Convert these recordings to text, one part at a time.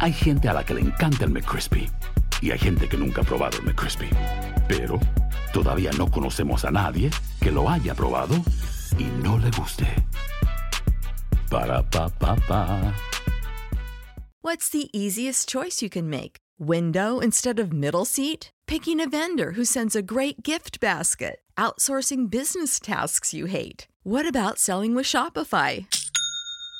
Hay gente a la que le encanta el McCrispy y hay gente que nunca ha probado el McCrispy. Pero todavía no conocemos a nadie que lo haya probado y no le guste. Para pa pa pa. What's the easiest choice you can make? Window instead of middle seat? Picking a vendor who sends a great gift basket? Outsourcing business tasks you hate? What about selling with Shopify?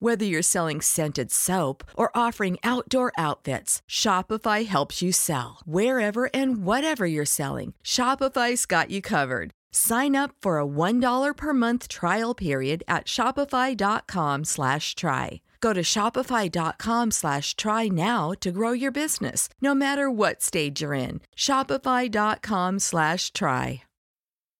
Whether you're selling scented soap or offering outdoor outfits, Shopify helps you sell. Wherever and whatever you're selling, Shopify's got you covered. Sign up for a $1 per month trial period at shopify.com slash try. Go to shopify.com slash try now to grow your business, no matter what stage you're in. Shopify.com slash try.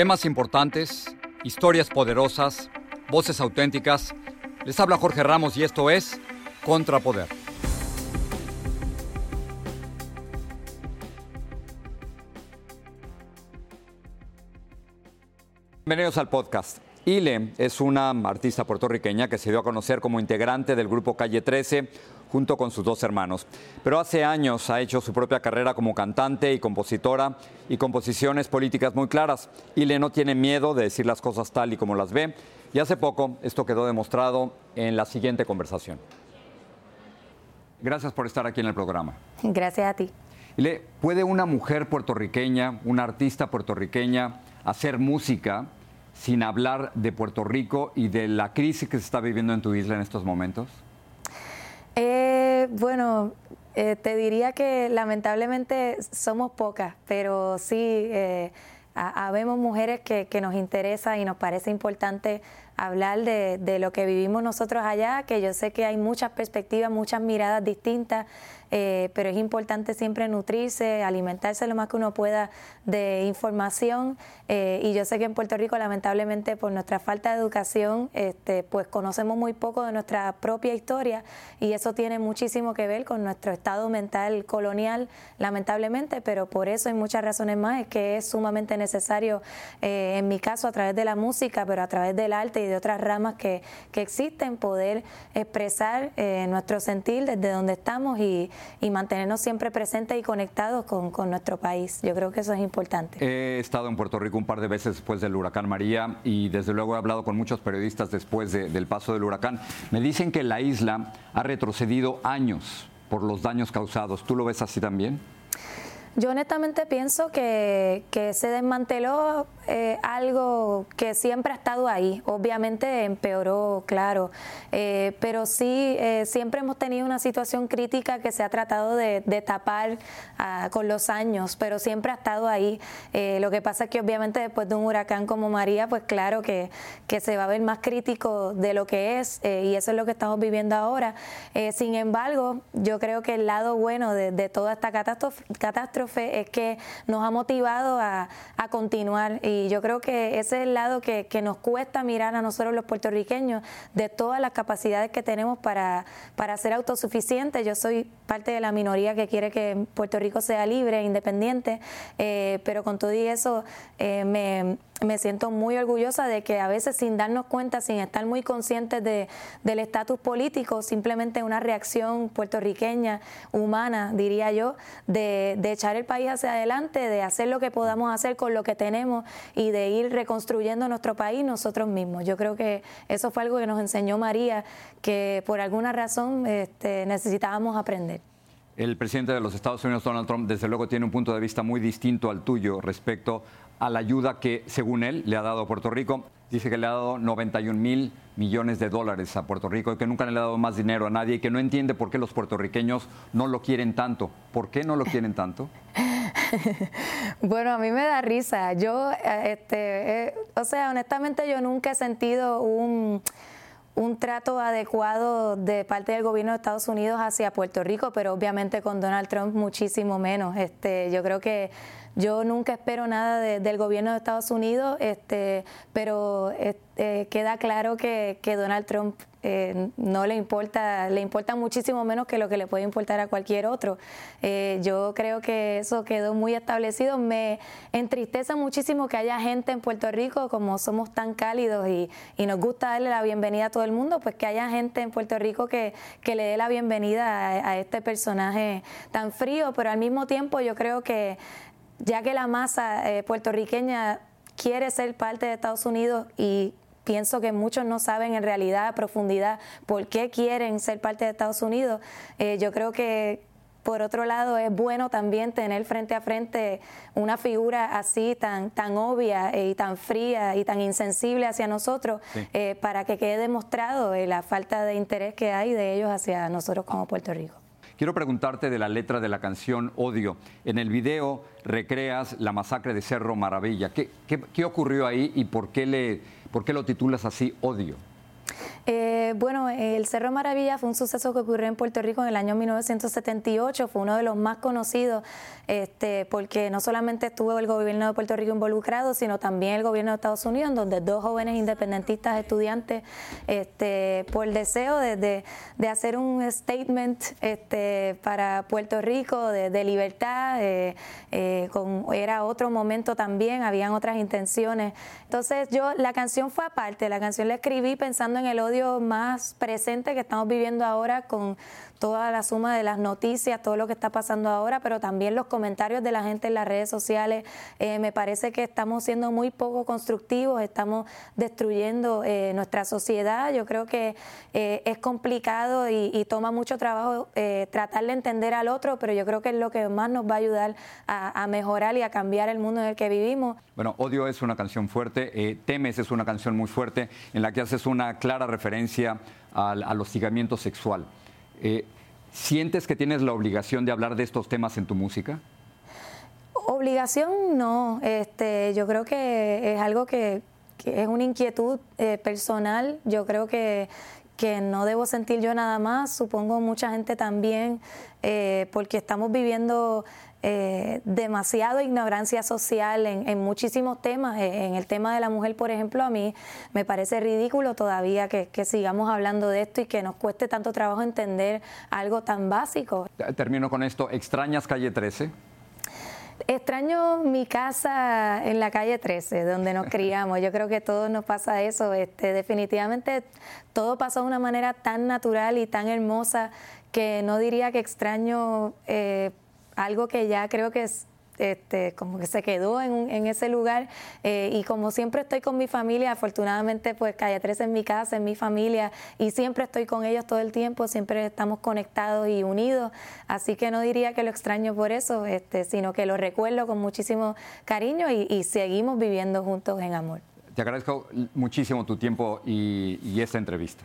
Temas importantes, historias poderosas, voces auténticas. Les habla Jorge Ramos y esto es Contrapoder. Bienvenidos al podcast. Ile es una artista puertorriqueña que se dio a conocer como integrante del grupo Calle 13 junto con sus dos hermanos. Pero hace años ha hecho su propia carrera como cantante y compositora y composiciones políticas muy claras. Ile no tiene miedo de decir las cosas tal y como las ve y hace poco esto quedó demostrado en la siguiente conversación. Gracias por estar aquí en el programa. Gracias a ti. Ile, ¿puede una mujer puertorriqueña, una artista puertorriqueña, hacer música sin hablar de Puerto Rico y de la crisis que se está viviendo en tu isla en estos momentos? Eh, bueno, eh, te diría que lamentablemente somos pocas, pero sí, eh, habemos mujeres que, que, nos interesa y nos parece importante hablar de, de, lo que vivimos nosotros allá, que yo sé que hay muchas perspectivas, muchas miradas distintas eh, pero es importante siempre nutrirse, alimentarse lo más que uno pueda de información. Eh, y yo sé que en Puerto Rico, lamentablemente, por nuestra falta de educación, este, pues conocemos muy poco de nuestra propia historia y eso tiene muchísimo que ver con nuestro estado mental colonial, lamentablemente, pero por eso hay muchas razones más, es que es sumamente necesario, eh, en mi caso, a través de la música, pero a través del arte y de otras ramas que, que existen, poder expresar nuestro sentir desde donde estamos y, y mantenernos siempre presentes y conectados con, con, nuestro país. Yo creo que eso es importante. He estado en Puerto Rico un par de veces después del huracán María y desde luego he hablado con muchos periodistas después del paso del huracán. Me dicen que la isla ha retrocedido años por los daños causados. ¿Tú lo ves así también? Yo honestamente pienso que, que se desmanteló eh, algo que siempre ha estado ahí. Obviamente empeoró, claro, eh, pero sí, eh, siempre hemos tenido una situación crítica que se ha tratado de, tapar ah, con los años, pero siempre ha estado ahí. lo que pasa es que obviamente después de un huracán como María, pues claro que, que se va a ver más crítico de lo que es, y eso es lo que estamos viviendo ahora. sin embargo, yo creo que el lado bueno de, de toda esta catástrofe catástrofe es que nos ha motivado a, continuar. Y yo creo que ese es el lado que, nos cuesta mirar a nosotros los puertorriqueños de todas las capacidades que tenemos para, para ser autosuficientes. Yo soy parte de la minoría que quiere que Puerto Rico sea libre, independiente, eh, pero con todo y eso eh, me me siento muy orgullosa de que a veces sin darnos cuenta, sin estar muy conscientes de, del estatus político, simplemente una reacción puertorriqueña, humana, diría yo, de, de, echar el país hacia adelante, de hacer lo que podamos hacer con lo que tenemos y de ir reconstruyendo nuestro país nosotros mismos. Yo creo que eso fue algo que nos enseñó María, que por alguna razón este, necesitábamos aprender. El presidente de los Estados Unidos, Donald Trump, desde luego tiene un punto de vista muy distinto al tuyo respecto a la ayuda que, según él, le ha dado a Puerto Rico. Dice que le ha dado 91 mil millones de dólares a Puerto Rico y que nunca le ha dado más dinero a nadie y que no entiende por qué los puertorriqueños no lo quieren tanto. ¿Por qué no lo quieren tanto? bueno, a mí me da risa. Yo, eh, este, eh, o sea, honestamente yo nunca he sentido un un trato adecuado de parte del gobierno de Estados Unidos hacia Puerto Rico, pero obviamente con Donald Trump muchísimo menos. Este, yo creo que yo nunca espero nada del gobierno de Estados Unidos, este, pero este, queda claro que, Donald Trump eh, no le importa, le importa muchísimo menos que lo que le puede importar a cualquier otro. Eh, yo creo que eso quedó muy establecido. Me entristece muchísimo que haya gente en Puerto Rico, como somos tan cálidos y, nos gusta darle la bienvenida a todo el mundo, pues que haya gente en Puerto Rico que, le dé la bienvenida a este personaje tan frío, pero al mismo tiempo yo creo que ya que la masa eh, puertorriqueña quiere ser parte de Estados Unidos y pienso que muchos no saben en realidad a profundidad por qué quieren ser parte de Estados Unidos, eh, yo creo que por otro lado es bueno también tener frente a frente una figura así tan, tan obvia y tan fría y tan insensible hacia nosotros eh, para que quede demostrado la falta de interés que hay de ellos hacia nosotros como Puerto Rico. Quiero preguntarte de la letra de la canción Odio. En el video recreas la masacre de Cerro Maravilla. ¿Qué, qué, ocurrió ahí y por qué, le, por qué lo titulas así Odio? Eh, bueno, el Cerro Maravilla fue un suceso que ocurrió en Puerto Rico en el año 1978, fue uno de los más conocidos este, porque no solamente estuvo el gobierno de Puerto Rico involucrado, sino también el gobierno de Estados Unidos, donde dos jóvenes independentistas estudiantes, este, por deseo de, hacer un statement este, para Puerto Rico de, libertad, eh, eh, era otro momento también, habían otras intenciones. Entonces yo, la canción fue aparte, la canción la escribí pensando en el odio más presente que estamos viviendo ahora con toda la suma de las noticias, todo lo que está pasando ahora, pero también los comentarios de la gente en las redes sociales. Eh, me parece que estamos siendo muy poco constructivos, estamos destruyendo eh, nuestra sociedad. Yo creo que eh, es complicado y, toma mucho trabajo tratar de entender al otro, pero yo creo que es lo que más nos va a ayudar a, mejorar y a cambiar el mundo en el que vivimos. Bueno, Odio es una canción fuerte, Temes es una canción muy fuerte en la que haces una clara referencia al, al hostigamiento sexual. Eh, ¿Sientes que tienes la obligación de hablar de estos temas en tu música? Obligación no, este, yo creo que es algo que, es una inquietud eh, personal, yo creo que, que no debo sentir yo nada más, supongo mucha gente también, eh, porque estamos viviendo eh, demasiado ignorancia social en, muchísimos temas. Eh, en el tema de la mujer, por ejemplo, a mí me parece ridículo todavía que, sigamos hablando de esto y que nos cueste tanto trabajo entender algo tan básico. Termino con esto. ¿Extrañas calle 13? Extraño mi casa en la calle 13, donde nos criamos. Yo creo que todos nos pasa eso. Este, definitivamente todo pasó de una manera tan natural y tan hermosa que no diría que extraño eh, algo que ya creo que es este, como que se quedó en, ese lugar eh, y como siempre estoy con mi familia, afortunadamente pues Calle 13 en mi casa, en mi familia y siempre estoy con ellos todo el tiempo, siempre estamos conectados y unidos, así que no diría que lo extraño por eso, este, sino que lo recuerdo con muchísimo cariño y, seguimos viviendo juntos en amor. Te agradezco muchísimo tu tiempo y esta entrevista.